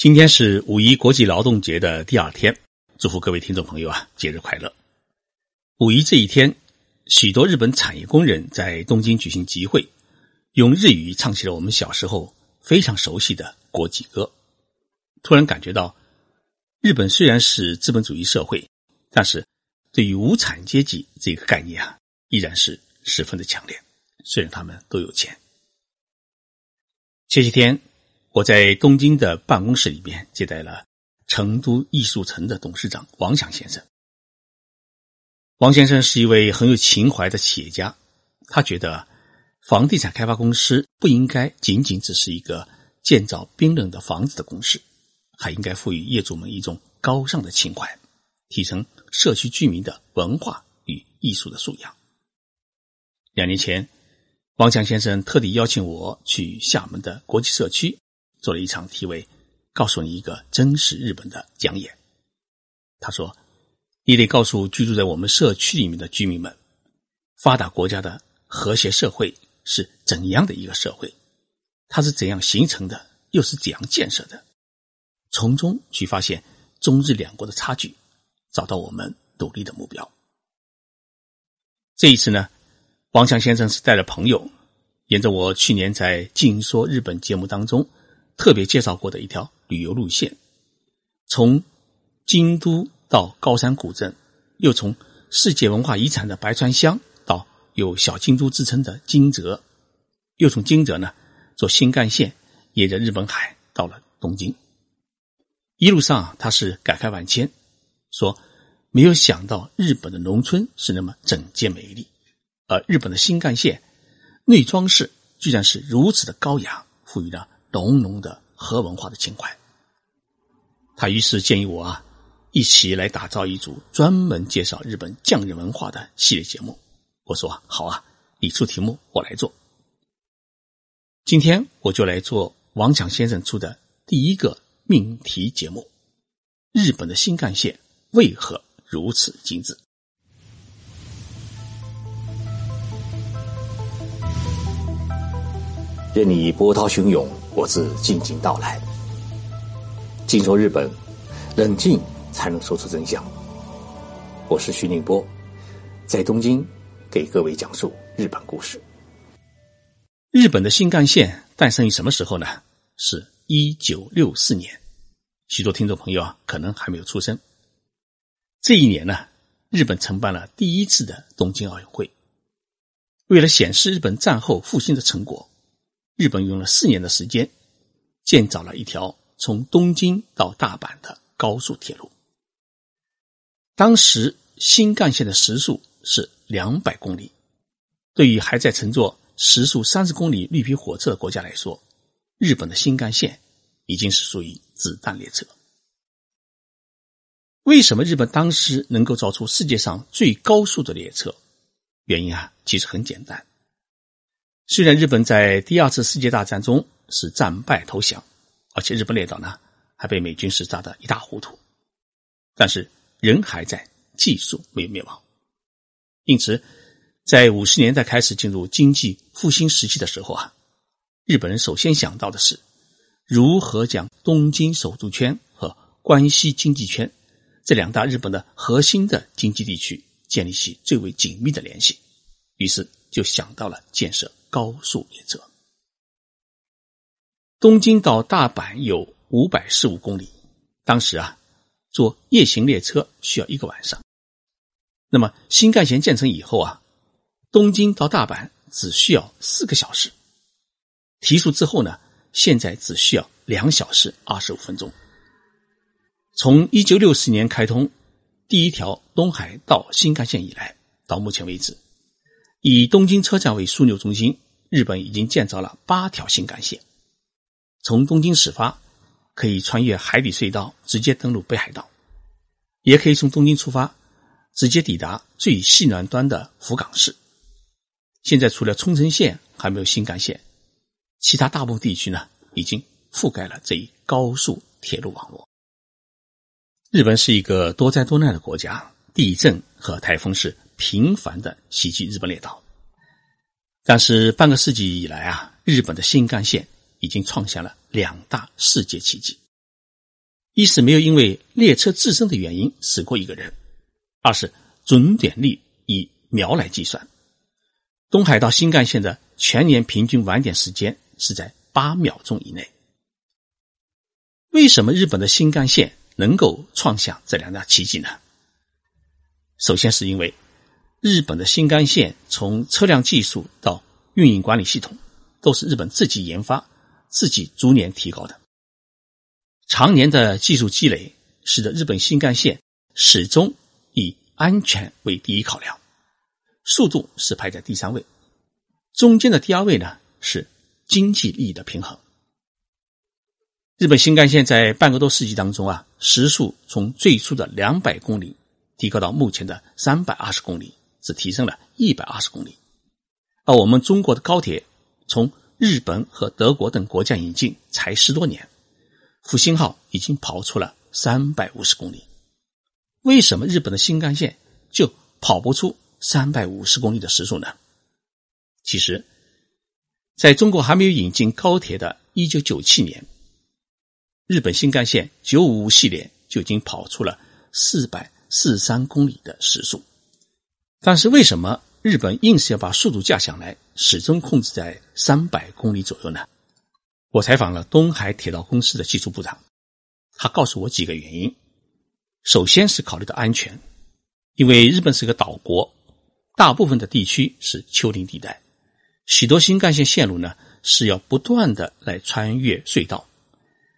今天是五一国际劳动节的第二天，祝福各位听众朋友啊，节日快乐！五一这一天，许多日本产业工人在东京举行集会，用日语唱起了我们小时候非常熟悉的国际歌。突然感觉到，日本虽然是资本主义社会，但是对于无产阶级这个概念啊，依然是十分的强烈。虽然他们都有钱，前几天。我在东京的办公室里边接待了成都艺术城的董事长王强先生。王先生是一位很有情怀的企业家，他觉得房地产开发公司不应该仅仅只是一个建造冰冷的房子的公司，还应该赋予业主们一种高尚的情怀，提升社区居民的文化与艺术的素养。两年前，王强先生特地邀请我去厦门的国际社区。做了一场题为“告诉你一个真实日本”的讲演。他说：“你得告诉居住在我们社区里面的居民们，发达国家的和谐社会是怎样的一个社会，它是怎样形成的，又是怎样建设的，从中去发现中日两国的差距，找到我们努力的目标。”这一次呢，王强先生是带着朋友，沿着我去年在《静说日本》节目当中。特别介绍过的一条旅游路线，从京都到高山古镇，又从世界文化遗产的白川乡到有“小京都”之称的金泽，又从金泽呢坐新干线沿着日本海到了东京。一路上啊他是感慨万千，说没有想到日本的农村是那么整洁美丽，而日本的新干线内装饰居然是如此的高雅，赋予了。浓浓的和文化的情怀，他于是建议我啊，一起来打造一组专门介绍日本匠人文化的系列节目。我说好啊，你出题目，我来做。今天我就来做王强先生出的第一个命题节目：日本的新干线为何如此精致？任你波涛汹涌。我自静静到来。静说日本，冷静才能说出真相。我是徐宁波，在东京给各位讲述日本故事。日本的新干线诞生于什么时候呢？是一九六四年。许多听众朋友啊，可能还没有出生。这一年呢，日本承办了第一次的东京奥运会。为了显示日本战后复兴的成果。日本用了四年的时间，建造了一条从东京到大阪的高速铁路。当时新干线的时速是两百公里，对于还在乘坐时速三十公里绿皮火车的国家来说，日本的新干线已经是属于子弹列车。为什么日本当时能够造出世界上最高速的列车？原因啊，其实很简单。虽然日本在第二次世界大战中是战败投降，而且日本列岛呢还被美军是炸得一塌糊涂，但是人还在，技术没有灭亡。因此，在五十年代开始进入经济复兴时期的时候啊，日本人首先想到的是如何将东京首都圈和关西经济圈这两大日本的核心的经济地区建立起最为紧密的联系，于是就想到了建设。高速列车，东京到大阪有五百十五公里。当时啊，坐夜行列车需要一个晚上。那么新干线建成以后啊，东京到大阪只需要四个小时。提速之后呢，现在只需要两小时二十五分钟。从一九六四年开通第一条东海道新干线以来，到目前为止。以东京车站为枢纽中心，日本已经建造了八条新干线。从东京始发，可以穿越海底隧道直接登陆北海道；也可以从东京出发，直接抵达最西南端的福冈市。现在除了冲绳县还没有新干线，其他大部分地区呢已经覆盖了这一高速铁路网络。日本是一个多灾多难的国家，地震和台风是。频繁的袭击日本列岛，但是半个世纪以来啊，日本的新干线已经创下了两大世界奇迹。一是没有因为列车自身的原因死过一个人，二是准点率以秒来计算。东海道新干线的全年平均晚点时间是在八秒钟以内。为什么日本的新干线能够创下这两大奇迹呢？首先是因为日本的新干线从车辆技术到运营管理系统都是日本自己研发、自己逐年提高的。常年的技术积累，使得日本新干线始终以安全为第一考量，速度是排在第三位，中间的第二位呢是经济利益的平衡。日本新干线在半个多世纪当中啊，时速从最初的两百公里提高到目前的三百二十公里，只提升了一百二十公里。而我们中国的高铁从日本和德国等国家引进才十多年。复兴号已经跑出了三百五十公里，为什么日本的新干线就跑不出三百五十公里的时速呢？其实，在中国还没有引进高铁的一九九七年，日本新干线九五五系列就已经跑出了四百四十三公里的时速。但是，为什么日本硬是要把速度降下来，始终控制在三百公里左右呢？我采访了东海铁道公司的技术部长，他告诉我几个原因。首先是考虑到安全，因为日本是个岛国，大部分的地区是丘陵地带，许多新干线线路呢是要不断的来穿越隧道。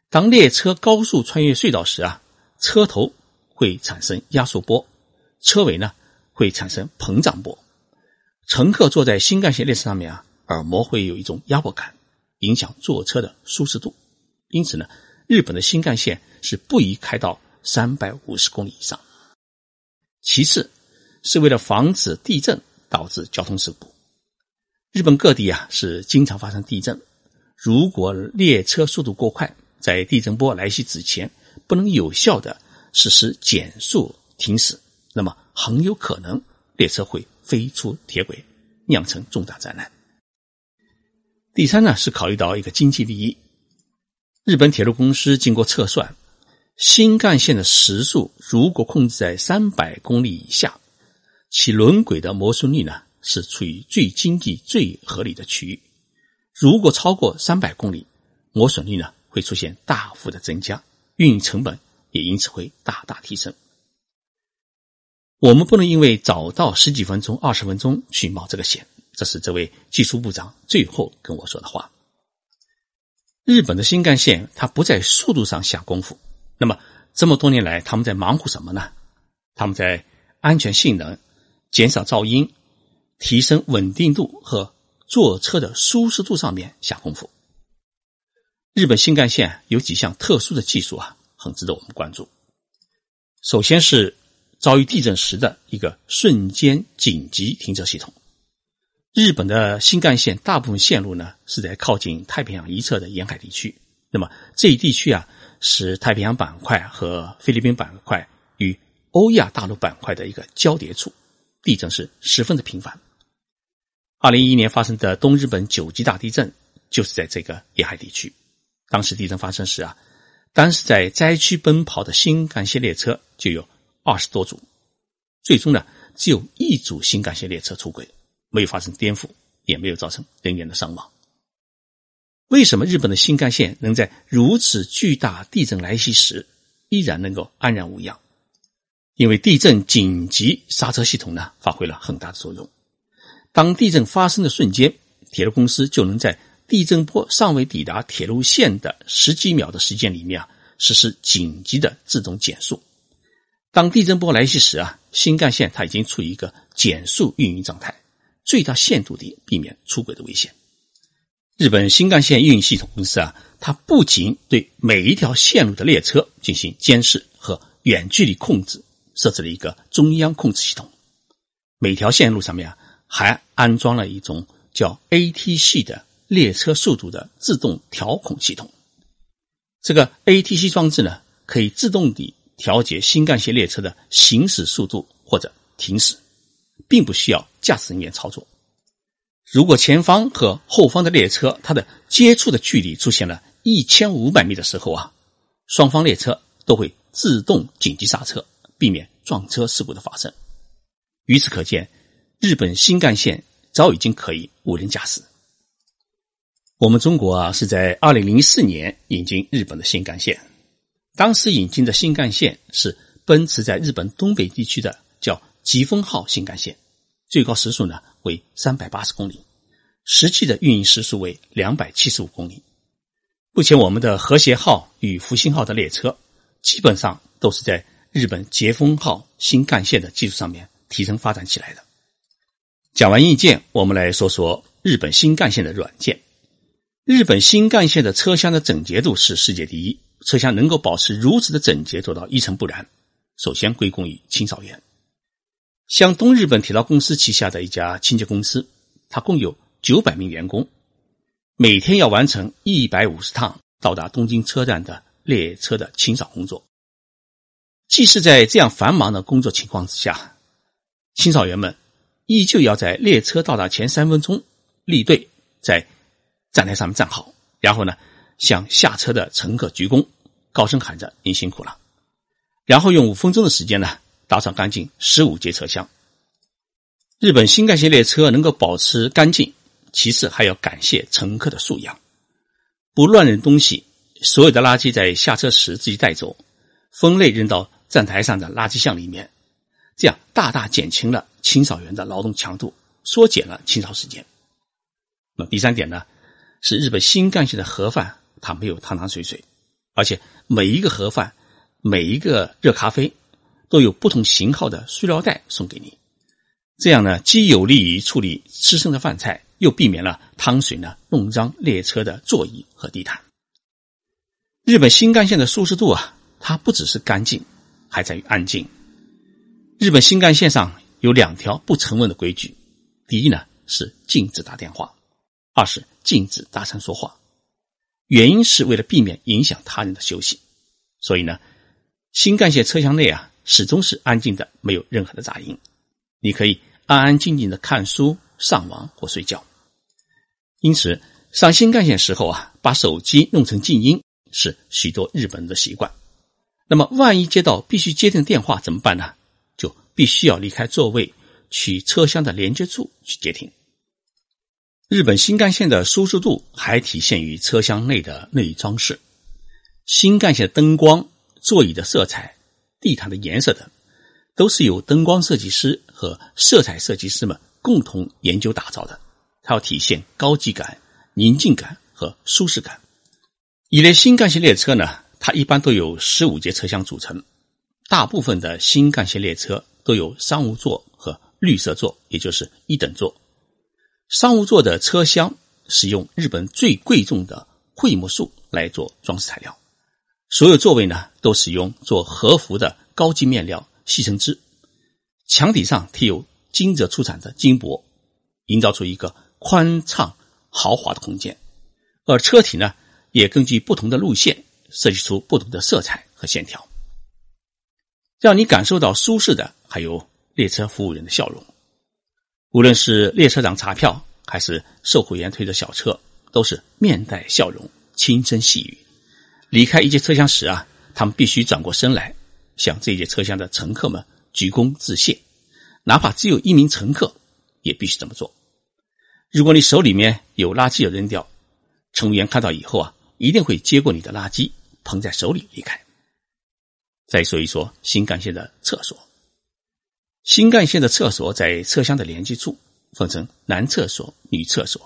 当列车高速穿越隧道时啊，车头会产生压缩波，车尾呢会产生膨胀波，乘客坐在新干线列车上面啊，耳膜会有一种压迫感。影响坐车的舒适度，因此呢，日本的新干线是不宜开到三百五十公里以上。其次，是为了防止地震导致交通事故。日本各地啊是经常发生地震，如果列车速度过快，在地震波来袭之前不能有效的实施减速停驶，那么很有可能列车会飞出铁轨，酿成重大灾难。第三呢，是考虑到一个经济利益。日本铁路公司经过测算，新干线的时速如果控制在三百公里以下，其轮轨的磨损率呢是处于最经济、最合理的区域。如果超过三百公里，磨损率呢会出现大幅的增加，运营成本也因此会大大提升。我们不能因为早到十几分钟、二十分钟去冒这个险。这是这位技术部长最后跟我说的话。日本的新干线，它不在速度上下功夫。那么这么多年来，他们在忙乎什么呢？他们在安全性能、减少噪音、提升稳定度和坐车的舒适度上面下功夫。日本新干线有几项特殊的技术啊，很值得我们关注。首先是遭遇地震时的一个瞬间紧急停车系统。日本的新干线大部分线路呢是在靠近太平洋一侧的沿海地区。那么这一地区啊是太平洋板块和菲律宾板块与欧亚大陆板块的一个交叠处，地震是十分的频繁。二零一一年发生的东日本九级大地震就是在这个沿海地区。当时地震发生时啊，当时在灾区奔跑的新干线列车就有二十多组，最终呢只有一组新干线列车出轨。没有发生颠覆，也没有造成人员的伤亡。为什么日本的新干线能在如此巨大地震来袭时依然能够安然无恙？因为地震紧急刹车系统呢发挥了很大的作用。当地震发生的瞬间，铁路公司就能在地震波尚未抵达铁路线的十几秒的时间里面啊实施紧急的自动减速。当地震波来袭时啊，新干线它已经处于一个减速运营状态。最大限度地避免出轨的危险。日本新干线运营系统公司啊，它不仅对每一条线路的列车进行监视和远距离控制，设置了一个中央控制系统。每条线路上面啊，还安装了一种叫 ATC 的列车速度的自动调控系统。这个 ATC 装置呢，可以自动地调节新干线列车的行驶速度或者停驶。并不需要驾驶人员操作。如果前方和后方的列车它的接触的距离出现了一千五百米的时候啊，双方列车都会自动紧急刹车，避免撞车事故的发生。由此可见，日本新干线早已经可以无人驾驶。我们中国啊，是在二零零四年引进日本的新干线。当时引进的新干线是奔驰在日本东北地区的叫疾风号新干线，最高时速呢为三百八十公里，实际的运营时速为两百七十五公里。目前我们的和谐号与复兴号的列车，基本上都是在日本捷风号新干线的基础上面提升发展起来的。讲完硬件，我们来说说日本新干线的软件。日本新干线的车厢的整洁度是世界第一，车厢能够保持如此的整洁，做到一尘不染，首先归功于清扫员。像东日本铁道公司旗下的一家清洁公司，它共有九百名员工，每天要完成一百五十趟到达东京车站的列车的清扫工作。即使在这样繁忙的工作情况之下，清扫员们依旧要在列车到达前三分钟立队在。站台上面站好，然后呢，向下车的乘客鞠躬，高声喊着“您辛苦了”，然后用五分钟的时间呢，打扫干净十五节车厢。日本新干线列车能够保持干净，其次还要感谢乘客的素养，不乱扔东西，所有的垃圾在下车时自己带走，分类扔到站台上的垃圾箱里面，这样大大减轻了清扫员的劳动强度，缩减了清扫时间。那第三点呢？是日本新干线的盒饭，它没有汤汤水水，而且每一个盒饭、每一个热咖啡都有不同型号的塑料袋送给你。这样呢，既有利于处理吃剩的饭菜，又避免了汤水呢弄脏列车的座椅和地毯。日本新干线的舒适度啊，它不只是干净，还在于安静。日本新干线上有两条不成文的规矩：第一呢，是禁止打电话。二是禁止大声说话，原因是为了避免影响他人的休息。所以呢，新干线车厢内啊，始终是安静的，没有任何的杂音。你可以安安静静的看书、上网或睡觉。因此，上新干线时候啊，把手机弄成静音是许多日本人的习惯。那么，万一接到必须接听电话怎么办呢？就必须要离开座位，去车厢的连接处去接听。日本新干线的舒适度还体现于车厢内的内装饰，新干线灯光、座椅的色彩、地毯的颜色等，都是由灯光设计师和色彩设计师们共同研究打造的。它要体现高级感、宁静感和舒适感。一列新干线列车呢，它一般都有十五节车厢组成，大部分的新干线列车都有商务座和绿色座，也就是一等座。商务座的车厢使用日本最贵重的桧木树来做装饰材料，所有座位呢都使用做和服的高级面料细绳织，墙体上贴有金泽出产的金箔，营造出一个宽敞豪华的空间。而车体呢也根据不同的路线设计出不同的色彩和线条，让你感受到舒适的还有列车服务员的笑容。无论是列车长查票，还是售货员推着小车，都是面带笑容、轻声细语。离开一节车厢时啊，他们必须转过身来，向这节车厢的乘客们鞠躬致谢，哪怕只有一名乘客，也必须这么做。如果你手里面有垃圾要扔掉，乘务员看到以后啊，一定会接过你的垃圾，捧在手里离开。再说一说新干线的厕所。新干线的厕所在车厢的连接处，分成男厕所、女厕所，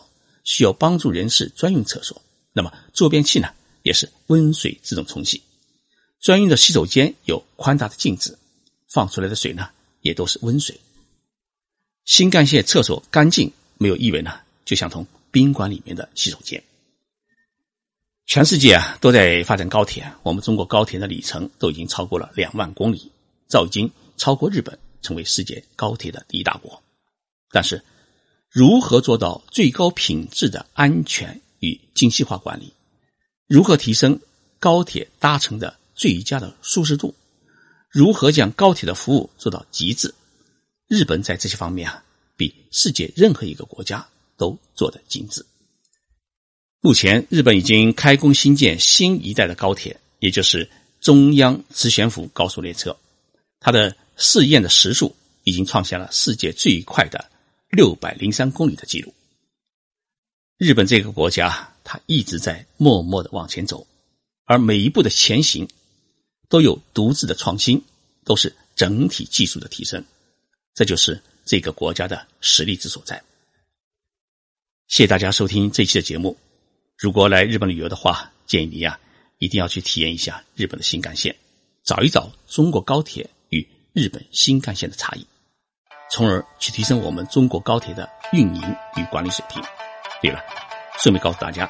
需要帮助人士专用厕所。那么坐便器呢，也是温水自动冲洗。专用的洗手间有宽大的镜子，放出来的水呢，也都是温水。新干线厕所干净没有异味呢，就像同宾馆里面的洗手间。全世界啊都在发展高铁，我们中国高铁的里程都已经超过了两万公里，早已经超过日本。成为世界高铁的第一大国，但是如何做到最高品质的安全与精细化管理？如何提升高铁搭乘的最佳的舒适度？如何将高铁的服务做到极致？日本在这些方面啊，比世界任何一个国家都做得精致。目前，日本已经开工新建新一代的高铁，也就是中央磁悬浮高速列车，它的试验的时速已经创下了世界最快的六百零三公里的记录。日本这个国家，它一直在默默的往前走，而每一步的前行都有独自的创新，都是整体技术的提升，这就是这个国家的实力之所在。谢谢大家收听这期的节目。如果来日本旅游的话，建议你呀一定要去体验一下日本的新干线，找一找中国高铁日本新干线的差异，从而去提升我们中国高铁的运营与管理水平。对了，顺便告诉大家，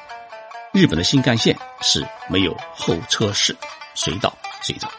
日本的新干线是没有候车室，随到随走。